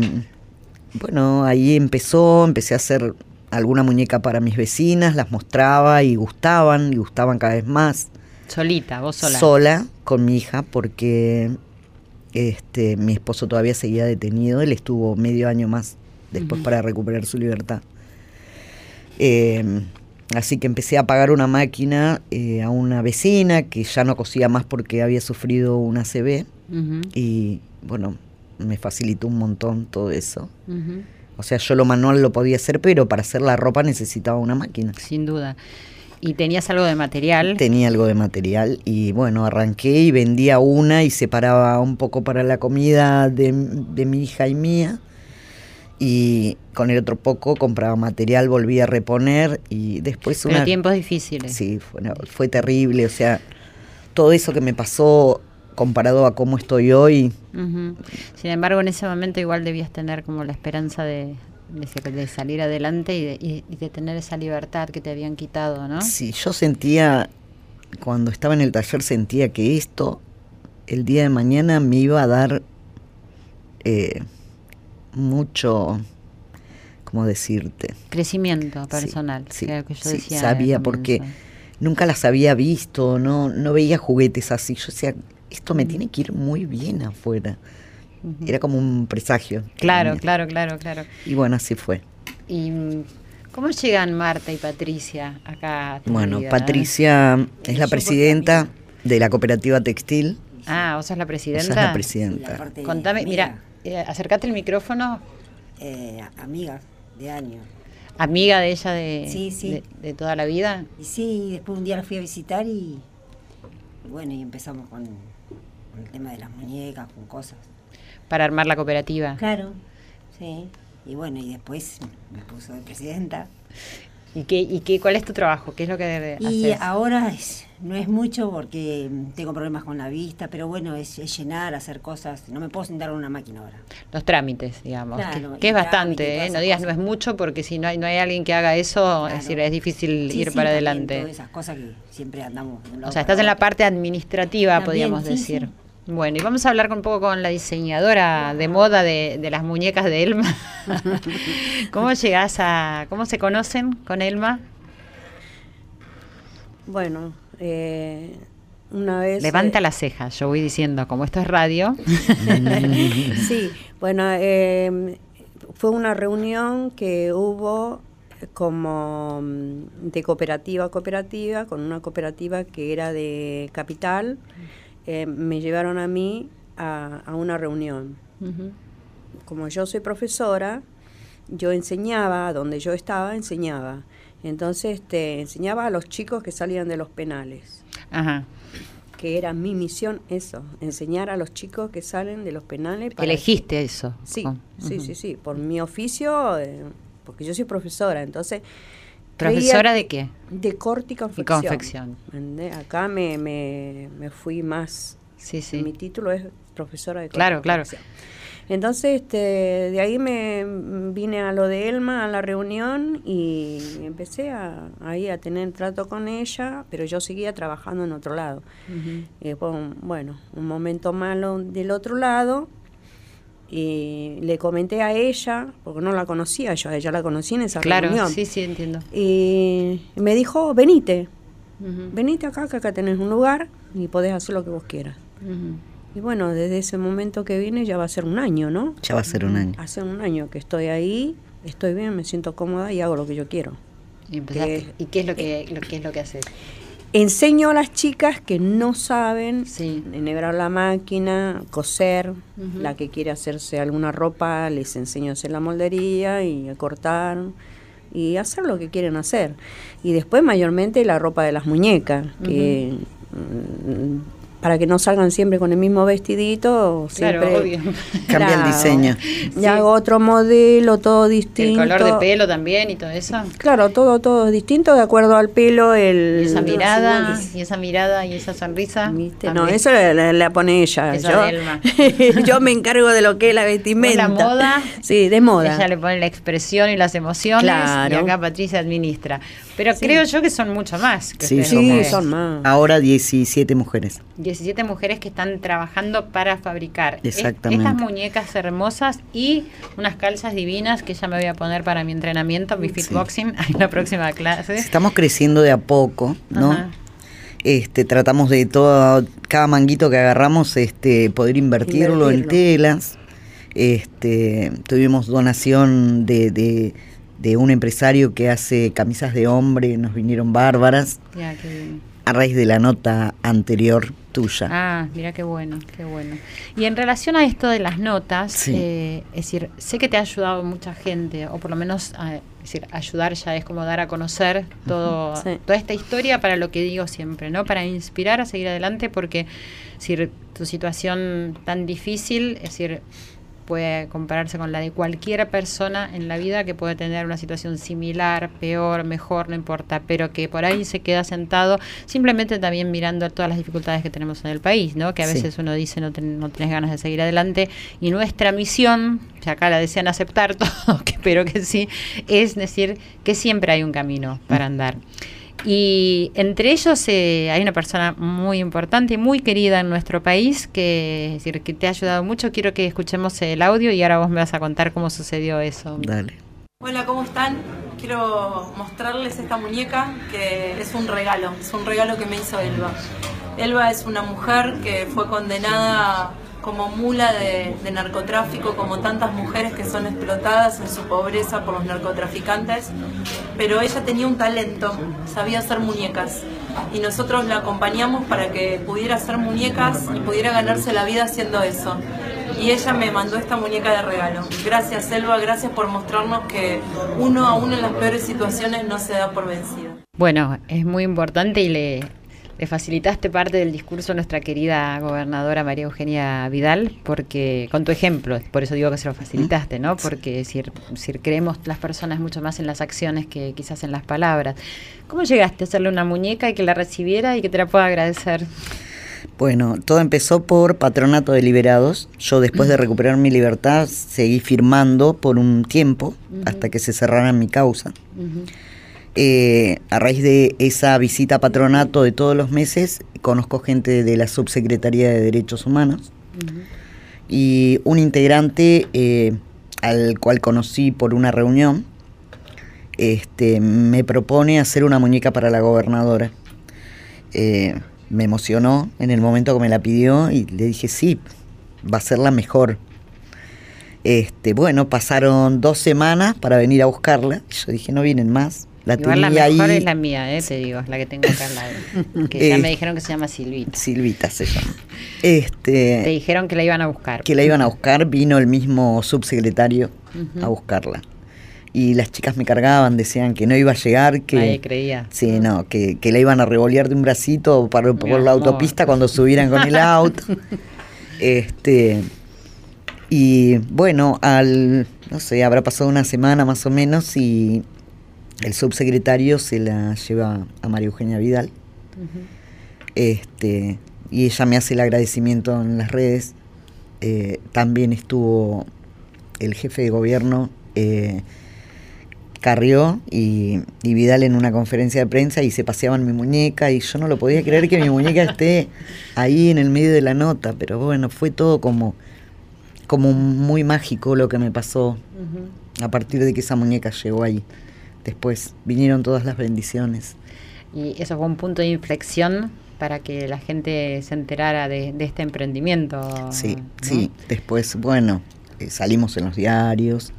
bueno, ahí empezó, empecé a hacer alguna muñeca para mis vecinas, las mostraba y gustaban, y gustaban cada vez más. Solita, vos sola. Sola con mi hija, porque este, mi esposo todavía seguía detenido, él estuvo medio año más después para recuperar su libertad. Eh, así que empecé a pagar una máquina eh, a una vecina que ya no cosía más porque había sufrido una CB y bueno, me facilitó un montón todo eso. O sea, yo lo manual lo podía hacer, pero para hacer la ropa necesitaba una máquina. Sin duda. ¿Y tenías algo de material? Tenía algo de material y bueno, arranqué y vendía una y separaba un poco para la comida de, de mi hija y mía. y con el otro poco compraba material, volvía a reponer y después Pero una... tiempos difíciles. Sí, fue, fue terrible, o sea, todo eso que me pasó comparado a cómo estoy hoy. Sin embargo, en ese momento igual debías tener como la esperanza de, de salir adelante y de, y- y de tener esa libertad que te habían quitado, ¿no? sí, yo sentía, cuando estaba en el taller sentía que esto, el día de mañana me iba a dar eh, mucho, ¿cómo decirte? Crecimiento personal, sí, que era lo que yo sí, decía. sabía porque nunca las había visto, no, no veía juguetes así. Yo decía, esto me tiene que ir muy bien afuera. Era como un presagio. Claro, claro, claro, claro. Y bueno, así fue. ¿Y mm, cómo llegan Marta y Patricia acá? a tu Bueno, vida? Patricia es la presidenta de la cooperativa textil. Ah, ¿vos sos la Esa presidenta? es la presidenta. Contame, amiga, mira, eh, acércate el micrófono. eh, amiga de años. Amiga de ella de, Sí, sí. de, de toda la vida. Y sí, después un día la fui a visitar y, y bueno, y empezamos con, con el tema de las muñecas, con cosas. Para armar la cooperativa. Claro, sí. Y bueno, y después me puso de presidenta. ¿Y qué, y qué, cuál es tu trabajo? ¿Qué es lo que Y haces? ahora es- no es mucho porque tengo problemas con la vista, pero bueno, es, es llenar, hacer cosas. No me puedo sentar en una máquina ahora. Los trámites, digamos. Claro, que, que es y bastante, ¿eh? No digas no es mucho porque si no hay, no hay alguien que haga eso, Claro. es decir, es difícil Sí, ir sí, para adelante. Todas esas cosas que siempre andamos. O sea, estás en la parte administrativa, También, podríamos sí, decir. Bueno, y vamos a hablar un poco con la diseñadora de moda de, de las muñecas de Elma. ¿Cómo llegás a, cómo se conocen con Elma? Bueno, eh, una vez... Levanta eh, las cejas, yo voy diciendo, como esto es radio. Sí, bueno, eh, fue una reunión que hubo como mm, de cooperativa a cooperativa, con una cooperativa que era de capital. Eh, me llevaron a mí a, a una reunión. Como yo soy profesora, yo enseñaba, donde yo estaba, enseñaba. Entonces este, enseñaba a los chicos que salían de los penales Ajá. que era mi misión eso, enseñar a los chicos que salen de los penales. para Elegiste eso. Sí, Oh, sí, sí, sí, por mi oficio, eh, porque yo soy profesora, entonces... ¿Profesora de qué? De corte y confección. confección. ¿entendés? Acá me, me, me fui más... Sí, sí. Mi título es profesora de corte Claro, y claro. confección. Entonces, este, de ahí me vine a lo de Elma, a la reunión, y empecé a, ahí a tener trato con ella, pero yo seguía trabajando en otro lado. Y después, un- bueno, un momento malo del otro lado, y le comenté a ella, porque no la conocía yo, a ella la conocí en esa Claro, reunión. sí, sí, entiendo. Y me dijo, venite, Ujú. venite acá, que acá tenés un lugar y podés hacer lo que vos quieras. Y bueno, desde ese momento que vine ya va a ser un año, ¿no? Ya va a ser un año. Hace un año que estoy ahí, estoy bien, me siento cómoda y hago lo que yo quiero. Y, empezaste- Que- ¿Y qué es lo que, lo, qué es lo que haces? Enseño a las chicas que no saben Sí. enhebrar la máquina, coser, la que quiere hacerse alguna ropa, les enseño a hacer la moldería y a cortar y hacer lo que quieren hacer. Y después mayormente la ropa de las muñecas, que para que no salgan siempre con el mismo vestidito, Claro, siempre obvio. Cambia el diseño. Y Sí. hago otro modelo, todo distinto. El color de pelo también y todo eso. Claro, todo, todo distinto de acuerdo al pelo, el... Y esa mirada, y esa mirada y esa sonrisa. ¿Viste? No, eso la, la- la pone ella. Eso yo, me encargo de lo que es la vestimenta. Vos la moda, Sí, de moda. Ella le pone la expresión y las emociones Claro. y acá Patricia administra. Pero Sí. creo yo que son mucho más. que Sí. Sí, son más. Ahora 17 mujeres. 17 mujeres que están trabajando para fabricar es- Exactamente. estas muñecas hermosas y unas calzas divinas que ya me voy a poner para mi entrenamiento, mi fitboxing, en la próxima clase. Estamos creciendo de a poco, ¿no? Ajá. Este, tratamos de todo, cada manguito que agarramos, este, poder invertirlo, en Invertirlo. telas. Este, tuvimos donación de, de, de un empresario que hace camisas de hombre, nos vinieron bárbaras, Ya, qué bien. a raíz de la nota anterior tuya. Ah, mira qué bueno, qué bueno. Y en relación a esto de las notas, Sí. eh, es decir, sé que te ha ayudado mucha gente, o por lo menos, eh, es decir, ayudar ya es como dar a conocer todo, Sí. toda esta historia para lo que digo siempre, ¿no? Para inspirar a seguir adelante, porque es decir, tu situación tan difícil, es decir, puede compararse con la de cualquier persona en la vida que puede tener una situación similar, peor, mejor, no importa, pero que por ahí se queda sentado simplemente también mirando todas las dificultades que tenemos en el país, ¿no? Que a Sí. veces uno dice no, ten- no tenés ganas de seguir adelante y nuestra misión, que acá la desean aceptar todos, que espero que sí, es decir que siempre hay un camino para andar. Y entre ellos eh, hay una persona muy importante y muy querida en nuestro país que, es decir, que te ha ayudado mucho. Quiero que escuchemos el audio y ahora vos me vas a contar cómo sucedió eso. Dale. Hola, ¿cómo están? Quiero mostrarles esta muñeca que es un regalo, es un regalo que me hizo Elba. Elba es una mujer que fue condenada como mula de, narcotráfico, como tantas mujeres que son explotadas en su pobreza por los narcotraficantes, pero ella tenía un talento, sabía hacer muñecas y nosotros la acompañamos para que pudiera hacer muñecas y pudiera ganarse la vida haciendo eso. Y ella me mandó esta muñeca de regalo. Gracias, Elba, gracias por mostrarnos que uno aún en las peores situaciones no se da por vencido. Bueno, es muy importante y le, le facilitaste parte del discurso a nuestra querida gobernadora María Eugenia Vidal, porque con tu ejemplo, por eso digo que se lo facilitaste, ¿no? Porque si, si creemos las personas mucho más en las acciones que quizás en las palabras. ¿Cómo llegaste a hacerle una muñeca y que la recibiera y que te la pueda agradecer? Bueno, todo empezó por Patronato de Liberados. Yo después de recuperar mi libertad seguí firmando por un tiempo hasta que se cerrara mi causa. Eh, a raíz de esa visita a Patronato de todos los meses, conozco gente de la Subsecretaría de Derechos Humanos y un integrante eh, al cual conocí por una reunión este, me propone hacer una muñeca para la gobernadora. Eh, me emocionó en el momento que me la pidió y le dije, sí, va a ser la mejor. Este, bueno, pasaron dos semanas para venir a buscarla. Yo dije, no vienen más. La Igual la mejor ahí. es la mía, eh, te digo, la que tengo acá al lado. Que ya Eh, me dijeron que se llama Silvita. Silvita se llama. Este, Te dijeron que la iban a buscar. que la iban a buscar, vino el mismo subsecretario a buscarla. Y las chicas me cargaban, decían que no iba a llegar, que... Nadie creía. Sí, no, que, que la iban a revolear de un bracito para, por la autopista cuando subieran con el auto. Este, y bueno, al, no sé, habrá pasado una semana más o menos y el subsecretario se la lleva a María Eugenia Vidal. Este, y ella me hace el agradecimiento en las redes. Eh, también estuvo el jefe de gobierno, eh, Carrió y, y Vidal en una conferencia de prensa y se paseaban mi muñeca y yo no lo podía creer que mi muñeca esté ahí en el medio de la nota, pero bueno, fue todo como, como muy mágico lo que me pasó a partir de que esa muñeca llegó ahí. Después vinieron todas las bendiciones. Y eso fue un punto de inflexión para que la gente se enterara de, de este emprendimiento. Sí, ¿no? sí. Después, bueno, eh, salimos en los diarios.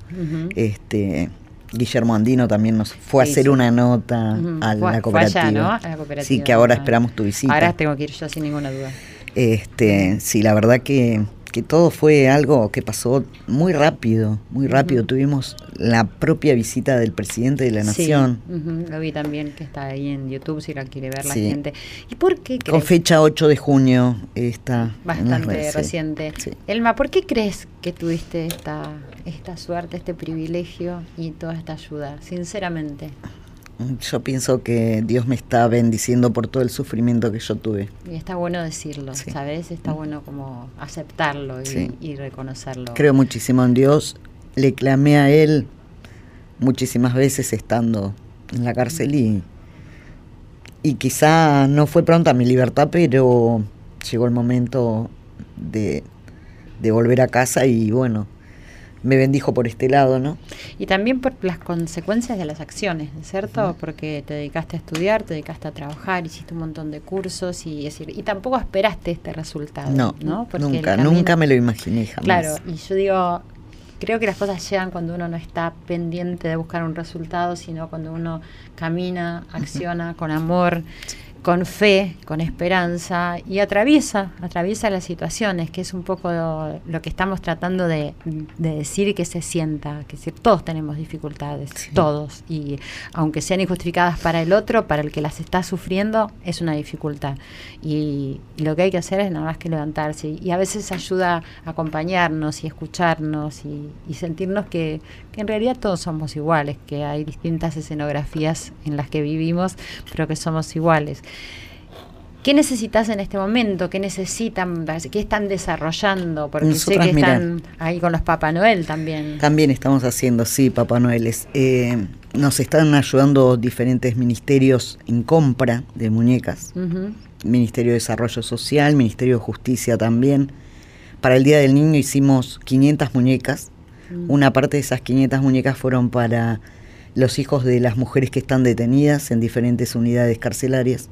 Este Guillermo Andino también nos fue a hacer sí. una nota Ujú. a Fue- la allá, cooperativa. ¿no? A la cooperativa. Sí, que ahora esperamos tu visita. Ahora tengo que ir yo sin ninguna duda. Este, sí, la verdad que, que todo fue algo que pasó muy rápido, muy rápido. Tuvimos la propia visita del presidente de la Sí, Nación. ujú, lo vi también que está ahí en YouTube si la quiere ver la Sí. gente. ¿Y por qué Con crees? fecha 8 de junio está. Bastante redes, sí. reciente. Sí. Elma, ¿por qué crees que tuviste esta, esta suerte, este privilegio y toda esta ayuda? Sinceramente. Yo pienso que Dios me está bendiciendo por todo el sufrimiento que yo tuve. Y está bueno decirlo, Sí. ¿sabes? Está bueno como aceptarlo y, Sí. y reconocerlo. Creo muchísimo en Dios. Le clamé a Él muchísimas veces estando en la cárcel y, y quizá no fue pronta mi libertad, pero llegó el momento de, de volver a casa y bueno, me bendijo por este lado, ¿no? Y también por las consecuencias de las acciones, ¿cierto? Porque te dedicaste a estudiar, te dedicaste a trabajar, hiciste un montón de cursos y, es decir, y tampoco esperaste este resultado. No, ¿no? Porque nunca, camino- nunca me lo imaginé jamás. Claro, y yo digo, creo que las cosas llegan cuando uno no está pendiente de buscar un resultado, sino cuando uno camina, acciona con amor. Con fe, con esperanza y atraviesa, atraviesa las situaciones, que es un poco lo, lo que estamos tratando de, de decir y que se sienta, que todos tenemos dificultades, todos, y aunque sean injustificadas para el otro, para el que las está sufriendo, es una dificultad. Y, y lo que hay que hacer es nada más que levantarse. Y a veces ayuda a acompañarnos y escucharnos y, y sentirnos que, que en realidad todos somos iguales, que hay distintas escenografías en las que vivimos, pero que somos iguales. ¿Qué necesitas en este momento? ¿Qué necesitan? ¿Qué están desarrollando? Porque Nosotras, sé que están ahí con los Papá Noel también. También estamos haciendo, sí, Papá Noeles. Eh, nos están ayudando diferentes ministerios en compra de muñecas. Ministerio de Desarrollo Social, Ministerio de Justicia también. Para el Día del Niño hicimos 500 muñecas. Una parte de esas 500 muñecas fueron para los hijos de las mujeres que están detenidas en diferentes unidades carcelarias.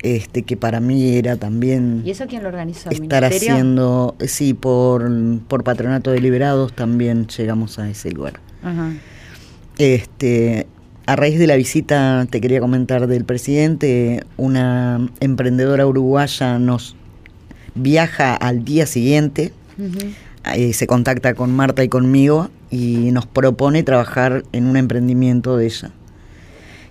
Este, que para mí era también ¿Y eso quién lo organizó? ¿El estar ministerio? haciendo, sí, por, por Patronato de Liberados también llegamos a ese lugar. Ajá. Este, a raíz de la visita, te quería comentar del presidente, una emprendedora uruguaya nos viaja al día siguiente. Eh, se contacta con Marta y conmigo y nos propone trabajar en un emprendimiento de ella,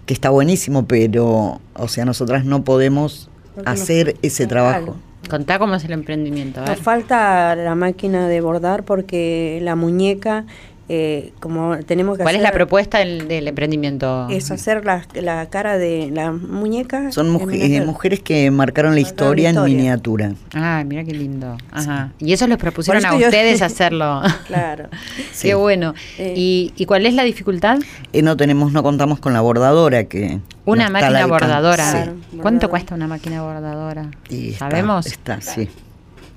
que está buenísimo, pero, o sea, nosotras no podemos Porque nos- hacer ese trabajo. Contá cómo es el emprendimiento. a Nos falta la máquina de bordar porque la muñeca, eh, como tenemos que ¿Cuál es la propuesta del, del emprendimiento? Es hacer la, la cara de la muñeca. Son en muje- eh, mujeres que marcaron la Marcaron historia la en miniatura. Ah, mira qué lindo. Ajá. Y eso les propusieron a yo- ustedes hacerlo. Claro. Sí. Qué bueno. Eh. ¿Y, ¿Y cuál es la dificultad? Eh, no tenemos, no contamos con la bordadora que Una no máquina bordadora. Sí. ¿Cuánto bordadora. cuesta una máquina bordadora? Y está- ¿Sabemos? Está, sí.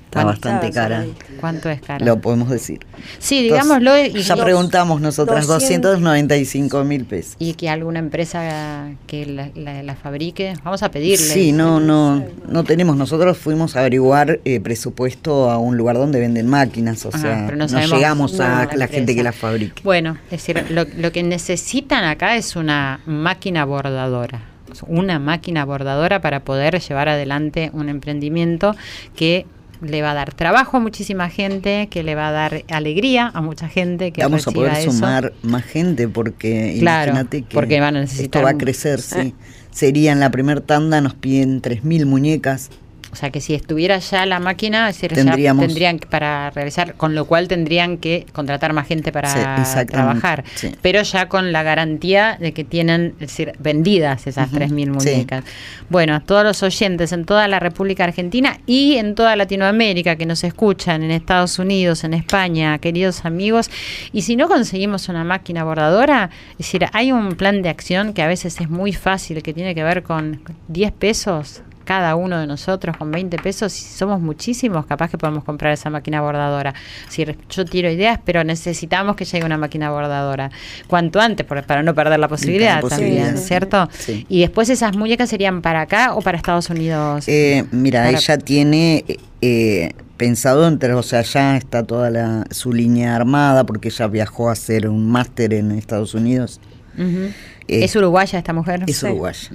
Está bastante cara. ¿Cuánto es cara? Lo podemos decir. sí, digámoslo. Y, Ya preguntamos nosotras, 200. 295 mil pesos. y que alguna empresa que la, la- la fabrique. Vamos a pedirle. Sí, no, no, no tenemos. Nosotros fuimos a averiguar eh, presupuesto a un lugar donde venden máquinas, o Ajá, sea, pero no llegamos a la la, gente que empresa. la fabrique. Bueno, es decir, lo, lo que necesitan acá es una máquina bordadora. Una máquina bordadora para poder llevar adelante un emprendimiento que le va a dar trabajo a muchísima gente, que le va a dar alegría a mucha gente que Vamos a poder eso. sumar más gente porque Claro, imagínate que porque van a necesitar esto va a crecer, sí. Sería en la primer tanda, nos piden 3.000 muñecas. O sea que si estuviera ya la máquina, es decir, ya tendrían que- para realizar, con lo cual tendrían que contratar más gente para Sí, trabajar. sí. Pero ya con la garantía de que tienen, es decir, vendidas esas Ujú, 3.000 sí. muñecas. Bueno, a todos los oyentes en toda la República Argentina y en toda Latinoamérica que nos escuchan, en Estados Unidos, en España, queridos amigos, y si no conseguimos una máquina bordadora, es decir, hay un plan de acción que a veces es muy fácil, que tiene que ver con 10 pesos cada uno de nosotros con 20 pesos, si somos muchísimos, capaz que podemos comprar esa máquina bordadora. Si yo tiro ideas, pero necesitamos que llegue una máquina bordadora cuanto antes, por- para no perder la posibilidad, también, ¿cierto? Sí. Y después esas muñecas serían para acá o para Estados Unidos. Eh, mira, Para- ella tiene eh, pensado entre, o sea, ya está toda la, su línea armada porque ella viajó a hacer un máster en Estados Unidos. Eh, ¿Es uruguaya esta mujer? Es Sí. uruguaya.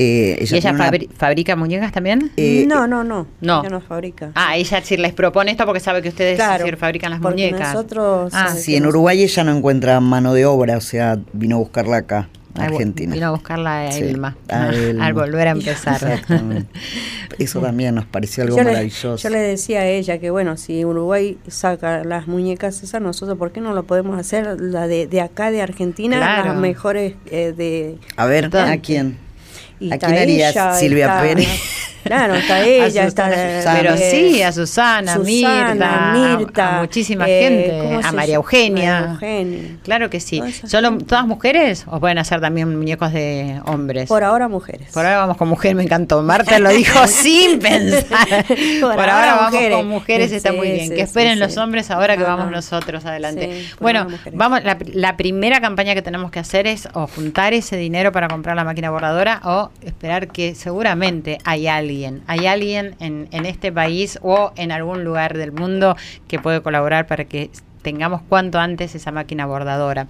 Eh, ¿Y ella una- fabrica muñecas también? eh, no, no, no. no. Ella no fabrica. Ah, ella sí les propone esto porque sabe que ustedes Claro, sí fabrican las porque muñecas. nosotros, Ah, eh, Sí, en Uruguay ella no encuentra mano de obra, o sea, vino a buscarla acá, Argentina. Vino a buscarla a Sí, Elma. a Elma. Al volver a empezar. Exactamente. Eso también nos pareció algo yo le, maravilloso. yo le decía a ella que bueno, si Uruguay saca las muñecas esas, nosotros ¿por qué no lo podemos hacer la de, de acá de Argentina, Claro. las mejores eh, de A ver, ¿a quién? Y ¿A quién harías, ella, Silvia Pérez? Claro, está A ella, está Susana, pero eh, sí, a Susana, Susana, Mirta, a- Mirta, a muchísima eh, gente, ¿cómo a María? Eugenia. María Eugenia. Claro que sí. ¿Solo gente. todas mujeres o pueden hacer también muñecos de hombres? Por ahora mujeres. Por ahora vamos con mujer, me encantó. Marta lo dijo sin pensar. Por, Por ahora, ahora vamos mujeres. con mujeres, está Sí, muy bien. sí, que esperen sí, los sí. hombres ahora que Ajá. vamos nosotros adelante. Bueno, mujeres. vamos. La, la primera campaña que tenemos que hacer es o juntar ese dinero para comprar la máquina bordadora o esperar que seguramente hay alguien, hay alguien en, en este país o en algún lugar del mundo que puede colaborar para que tengamos cuanto antes esa máquina bordadora.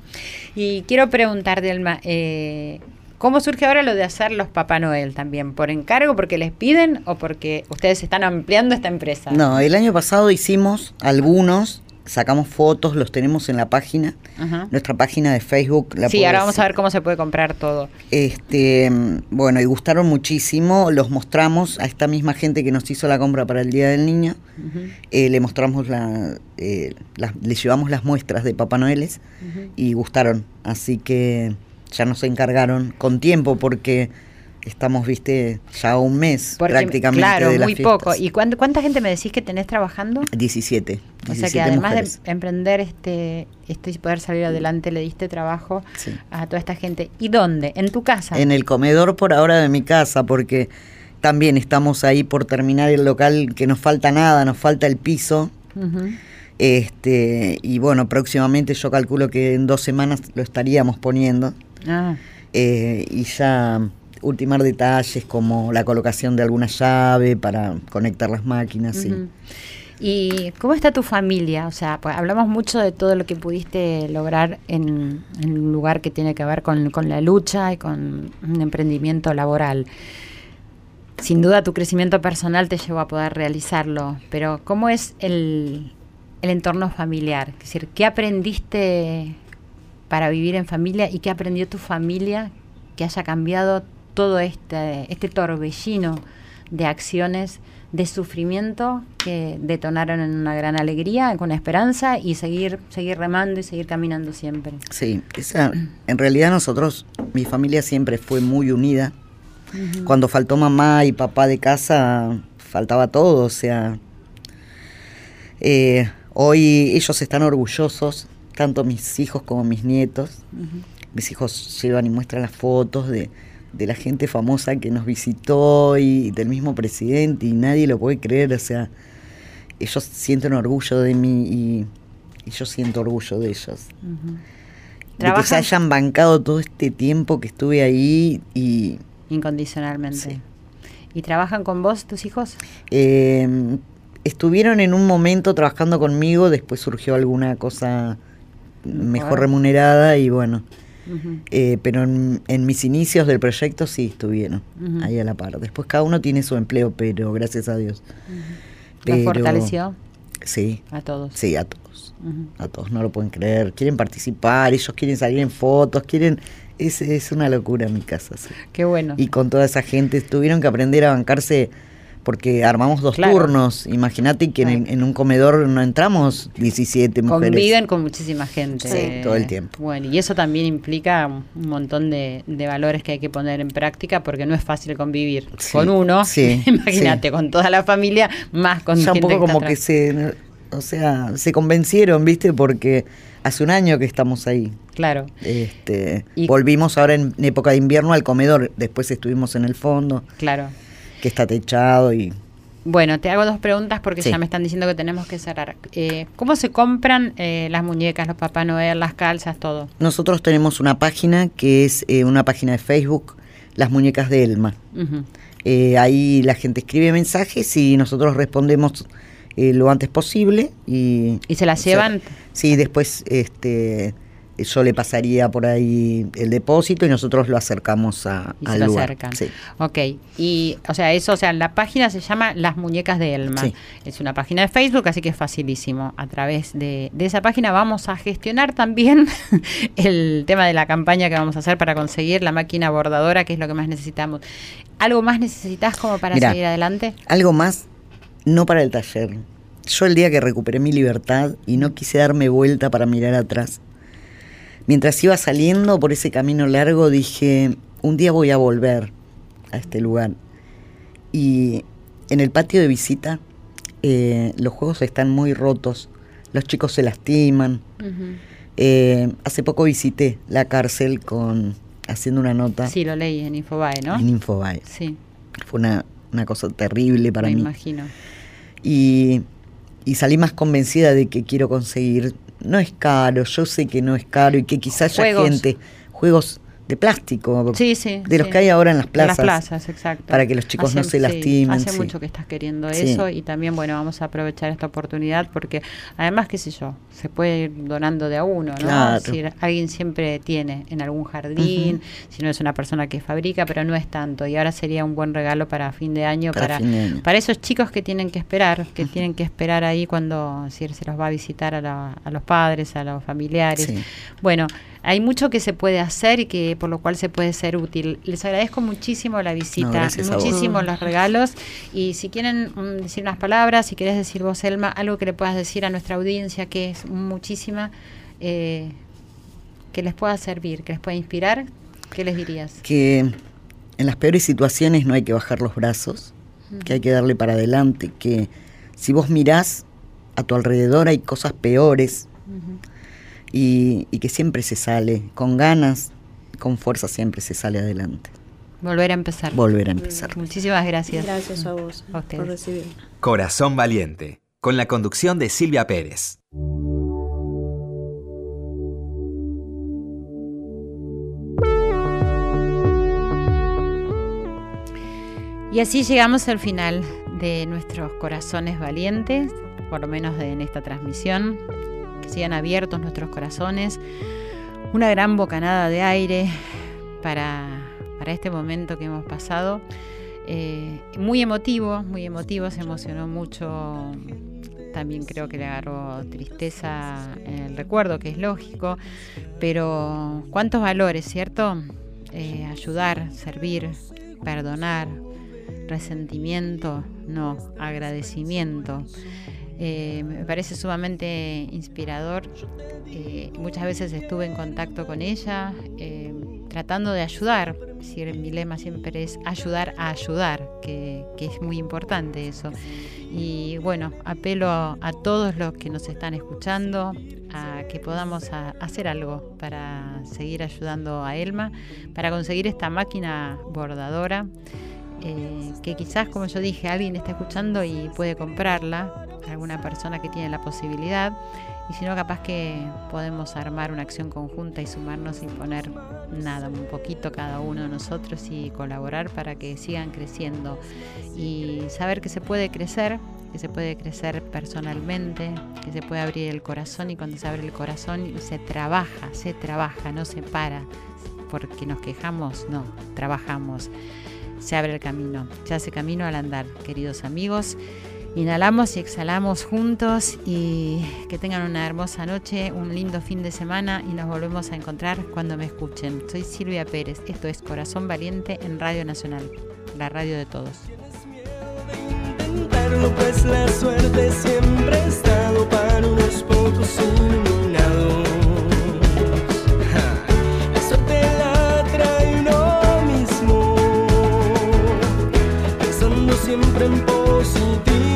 Y quiero preguntarte, Elma, eh, ¿Cómo surge ahora lo de hacer los Papá Noel también? ¿Por encargo, porque les piden o porque ustedes están ampliando esta empresa? No, el año pasado hicimos algunos, sacamos fotos, los tenemos en la página, Ajá. nuestra página de Facebook. La Sí, ahora vamos a ver cómo se puede comprar todo. Este, mm, bueno, y gustaron muchísimo, los mostramos a esta misma gente que nos hizo la compra para el Día del Niño, eh, le mostramos la, eh, las- le llevamos las muestras de Papá Noeles y gustaron, así que ya nos encargaron con tiempo porque estamos, viste, ya un mes Porque, prácticamente claro, de las muy fiestas. poco. ¿Y cuán- cuánta gente me decís que tenés trabajando? 17. O sea 17 que además mujeres. de emprender este, esto y poder salir adelante, le diste trabajo Sí. a toda esta gente. ¿Y dónde? ¿En tu casa? En el comedor por ahora de mi casa, porque también estamos ahí por terminar el local, que nos falta nada, nos falta el piso. Este, y bueno, próximamente yo calculo que en dos semanas lo estaríamos poniendo. Ah, eh, y ya ultimar detalles como la colocación de alguna llave para conectar las máquinas. ujú. ¿Y cómo está tu familia? O sea, pues hablamos mucho de todo lo que pudiste lograr en, un lugar que tiene que ver con, con la lucha y con un emprendimiento laboral. Sin duda tu crecimiento personal te llevó a poder realizarlo, pero ¿cómo es el, el entorno familiar? Es decir, ¿qué aprendiste para vivir en familia y qué aprendió tu familia que haya cambiado todo este, este torbellino de acciones de sufrimiento que detonaron en una gran alegría, con esperanza y seguir, seguir remando y seguir caminando siempre. Sí, esa, en realidad nosotros, mi familia siempre fue muy unida. Cuando faltó mamá y papá de casa, faltaba todo, o sea, eh, hoy ellos están orgullosos, tanto mis hijos como mis nietos. Mis hijos llevan y muestran las fotos de, de la gente famosa que nos visitó y del mismo presidente y nadie lo puede creer, o sea, ellos sienten orgullo de mí y, y yo siento orgullo de ellos. De que se hayan bancado todo este tiempo que estuve ahí y Incondicionalmente. Sí. ¿Y trabajan con vos, tus hijos? eh, estuvieron en un momento trabajando conmigo, después surgió alguna cosa mejor remunerada y bueno, Eh, pero en, en mis inicios del proyecto sí estuvieron ahí a la par. Después cada uno tiene su empleo, pero gracias a Dios. ¿Los Pero- fortaleció Sí, a todos? sí, a todos. A todos no lo pueden creer. Quieren participar, ellos quieren salir en fotos, quieren... Es, es una locura en mi casa. sí. Qué bueno. Y con toda esa gente tuvieron que aprender a bancarse porque armamos dos Claro. turnos. Imagínate que en, un comedor no entramos 17 mujeres. Conviven con muchísima gente. Sí, todo el tiempo. Bueno, y eso también implica un montón de, de valores que hay que poner en práctica porque no es fácil convivir Sí, con uno. sí, Imagínate, con toda la familia, más con ya un poco como que se, o sea, se convencieron, ¿viste? Porque hace un año que estamos ahí. Claro. Este, Y- volvimos ahora en época de invierno al comedor, después estuvimos en el fondo, Claro. Que está techado y Bueno, te hago dos preguntas porque Sí. ya me están diciendo que tenemos que cerrar. Eh, ¿Cómo se compran eh, las muñecas, los Papá Noel, las calzas, todo? nosotros tenemos una página que es eh, una página de Facebook, Las Muñecas de Elma. Eh, ahí la gente escribe mensajes y nosotros respondemos lo antes posible y ¿Y se las o sea, llevan? sí, después este yo le pasaría por ahí el depósito y nosotros lo acercamos a, Y se al lo lugar. acercan. Sí. Ok, y o sea, eso, o sea, la página se llama Las Muñecas de Elma. Sí. Es una página de Facebook, así que es facilísimo. A través de, de esa página vamos a gestionar también el tema de la campaña que vamos a hacer para conseguir la máquina bordadora, que es lo que más necesitamos. ¿Algo más necesitas como para Mirá. seguir adelante? Algo más, no para el taller. Yo el día que recuperé mi libertad y no quise darme vuelta para mirar atrás, mientras iba saliendo por ese camino largo dije, un día voy a volver a este lugar. Y en el patio de visita eh, los juegos están muy rotos, los chicos se lastiman. Eh, hace poco visité la cárcel con haciendo una nota Sí, lo leí en Infobae, ¿no? en Infobae. Sí, Fue una, una cosa terrible para me mí. imagino. Y, y salí más convencida de que quiero conseguir. No es caro, yo sé que no es caro y que quizás haya gente, juegos de plástico, Sí, sí. de los sí. que hay ahora en las En plazas. las plazas, exacto. para que los chicos no se lastimen, Hace mucho que estás queriendo eso y también, bueno, vamos a aprovechar esta oportunidad porque además, qué sé yo, se puede ir donando de a uno, ¿no? Claro. Es decir, alguien siempre tiene en algún jardín, si no es una persona que fabrica, pero no es tanto. Y ahora sería un buen regalo para fin de año, Para para, fin de año. para esos chicos que tienen que esperar, que tienen que esperar ahí cuando si se los va a visitar a, la- a los padres, a los familiares. Sí. Bueno, hay mucho que se puede hacer y que por lo cual se puede ser útil. Les agradezco muchísimo la visita, vos. muchísimo los regalos y si quieren mm, decir unas palabras, si quieres decir vos, Elma, algo que le puedas decir a nuestra audiencia que es muchísima, eh, que les pueda servir, que les pueda inspirar, ¿qué les dirías? que en las peores situaciones no hay que bajar los brazos, que hay que darle para adelante, que si vos mirás a tu alrededor hay cosas peores y, y que siempre se sale, con ganas, con fuerza siempre se sale adelante. Volver a empezar. Volver a empezar. Muchísimas gracias. Gracias a vos A ustedes. por recibirme. Corazón Valiente, con la conducción de Silvia Pérez. Y así llegamos al final de nuestros corazones valientes, por lo menos de, en esta transmisión. Que sigan abiertos nuestros corazones. Una gran bocanada de aire para, para este momento que hemos pasado. Eh, muy emotivo, muy emotivo, se emocionó mucho. También creo que le agarró tristeza el recuerdo, que es lógico. Pero cuántos valores, ¿cierto? Eh, ayudar, servir, perdonar, resentimiento, no, agradecimiento. Eh, me parece sumamente inspirador. Eh, muchas veces estuve en contacto con ella, eh, tratando de ayudar. Es decir, mi lema siempre es ayudar a ayudar, que, que es muy importante eso. Y bueno, apelo a, todos los que nos están escuchando a que podamos a- hacer algo para seguir ayudando a Elma, para conseguir esta máquina bordadora eh, que quizás, como yo dije, alguien está escuchando y puede comprarla, alguna persona que tiene la posibilidad, y si no, capaz que podemos armar una acción conjunta y sumarnos y poner nada, un poquito cada uno de nosotros y colaborar para que sigan creciendo. Y saber que se puede crecer, que se puede crecer personalmente, que se puede abrir el corazón y cuando se abre el corazón se trabaja, se trabaja, no se para, porque nos quejamos, no, trabajamos se abre el camino, se hace camino al andar, queridos amigos. Inhalamos y exhalamos juntos y que tengan una hermosa noche, un lindo fin de semana y nos volvemos a encontrar cuando me escuchen. Soy Silvia Pérez, esto es Corazón Valiente en Radio Nacional, la radio de todos. pues la suerte siempre ha estado para unos pocos siempre en positivo.